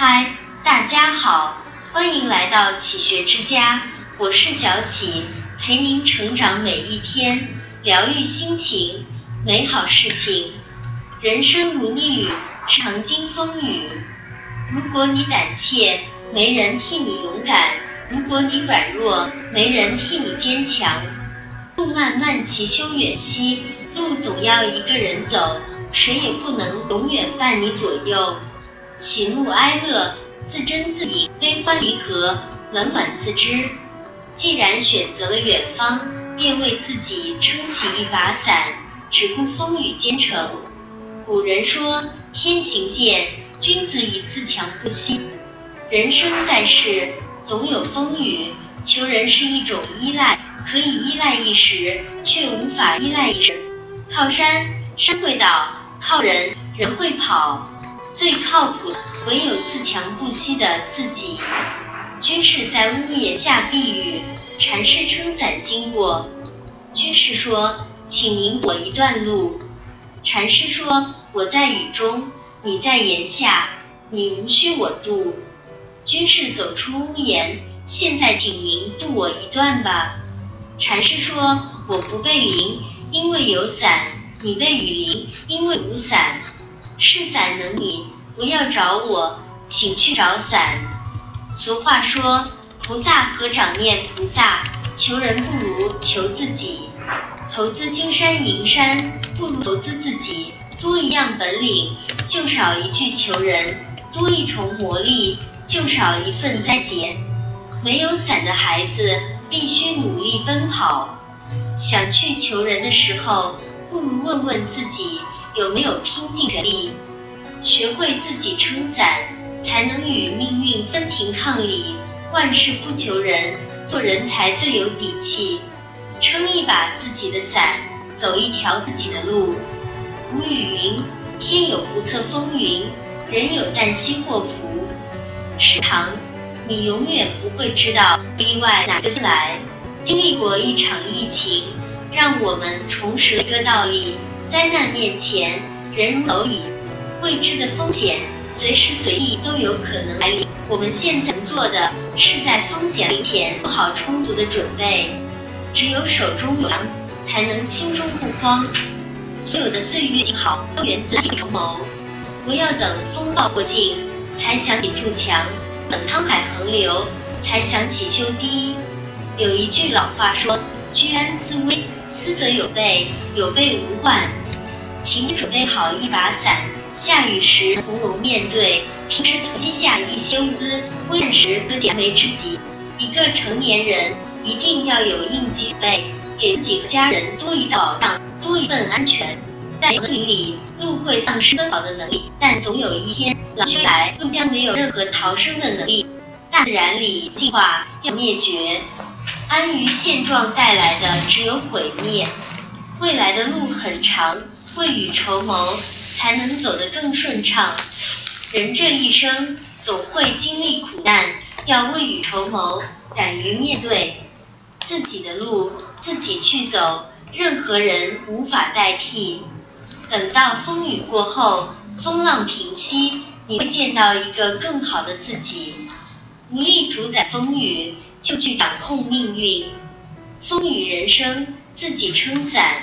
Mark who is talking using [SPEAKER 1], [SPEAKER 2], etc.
[SPEAKER 1] 嗨，大家好，欢迎来到启学之家，我是小启，陪您成长每一天，疗愈心情，美好事情。人生如逆旅，常经风雨。如果你胆怯，没人替你勇敢；如果你软弱，没人替你坚强。路漫漫其修远兮，路总要一个人走，谁也不能永远伴你左右。喜怒哀乐，自斟自饮；悲欢离合，冷暖自知。既然选择了远方，便为自己撑起一把伞，只顾风雨兼程。古人说：“天行健，君子以自强不息。”人生在世，总有风雨。求人是一种依赖，可以依赖一时，却无法依赖一生。靠山，山会倒；靠人，人会跑。最靠谱，唯有自强不息的自己。居士在屋檐下避雨，禅师撑伞经过。居士说：“请您躲一段路。”禅师说：“我在雨中，你在檐下，你无需我渡。”居士走出屋檐，现在请您渡我一段吧。禅师说：“我不被淋，因为有伞；你被雨淋，因为无伞。是伞能你，不要找我，请去找伞。”俗话说：“菩萨和长念菩萨，求人不如求自己。投资金山银山，不如投资自己。多一样本领，就少一句求人；多一重魔力。”就少一份灾劫。没有伞的孩子必须努力奔跑。想去求人的时候，不如问问自己有没有拼尽全力。学会自己撑伞，才能与命运分庭抗礼。万事不求人，做人才最有底气。撑一把自己的伞，走一条自己的路。古语云：天有不测风云，人有旦夕祸福。是常，你永远不会知道意外哪个来。经历过一场疫情，让我们重拾了一个道理：灾难面前，人如蝼蚁。未知的风险随时随地都有可能来临。我们现在能做的是在风险临前做好充足的准备。只有手中有粮，才能心中不慌。所有的岁月静好，都源自未雨绸缪。不要等风暴过境。才想起筑墙，等沧海横流，才想起修堤。有一句老话说：“居安思危，思则有备，有备无患。”请准备好一把伞，下雨时从容面对，平时积下一些物资，危难时可解燃眉之急。一个成年人一定要有应急备，给自己和家人多一道保障，多一份安全。在森林里，鹿会丧失奔跑的能力，但总有一天，狼追来，鹿将没有任何逃生的能力。大自然里，进化要灭绝，安于现状带来的只有毁灭。未来的路很长，未雨绸缪，才能走得更顺畅。人这一生总会经历苦难，要未雨绸缪，敢于面对自己的路，自己去走，任何人无法代替。等到风雨过后，风浪平息，你会见到一个更好的自己。无力主宰风雨，就去掌控命运。风雨人生，自己撑伞。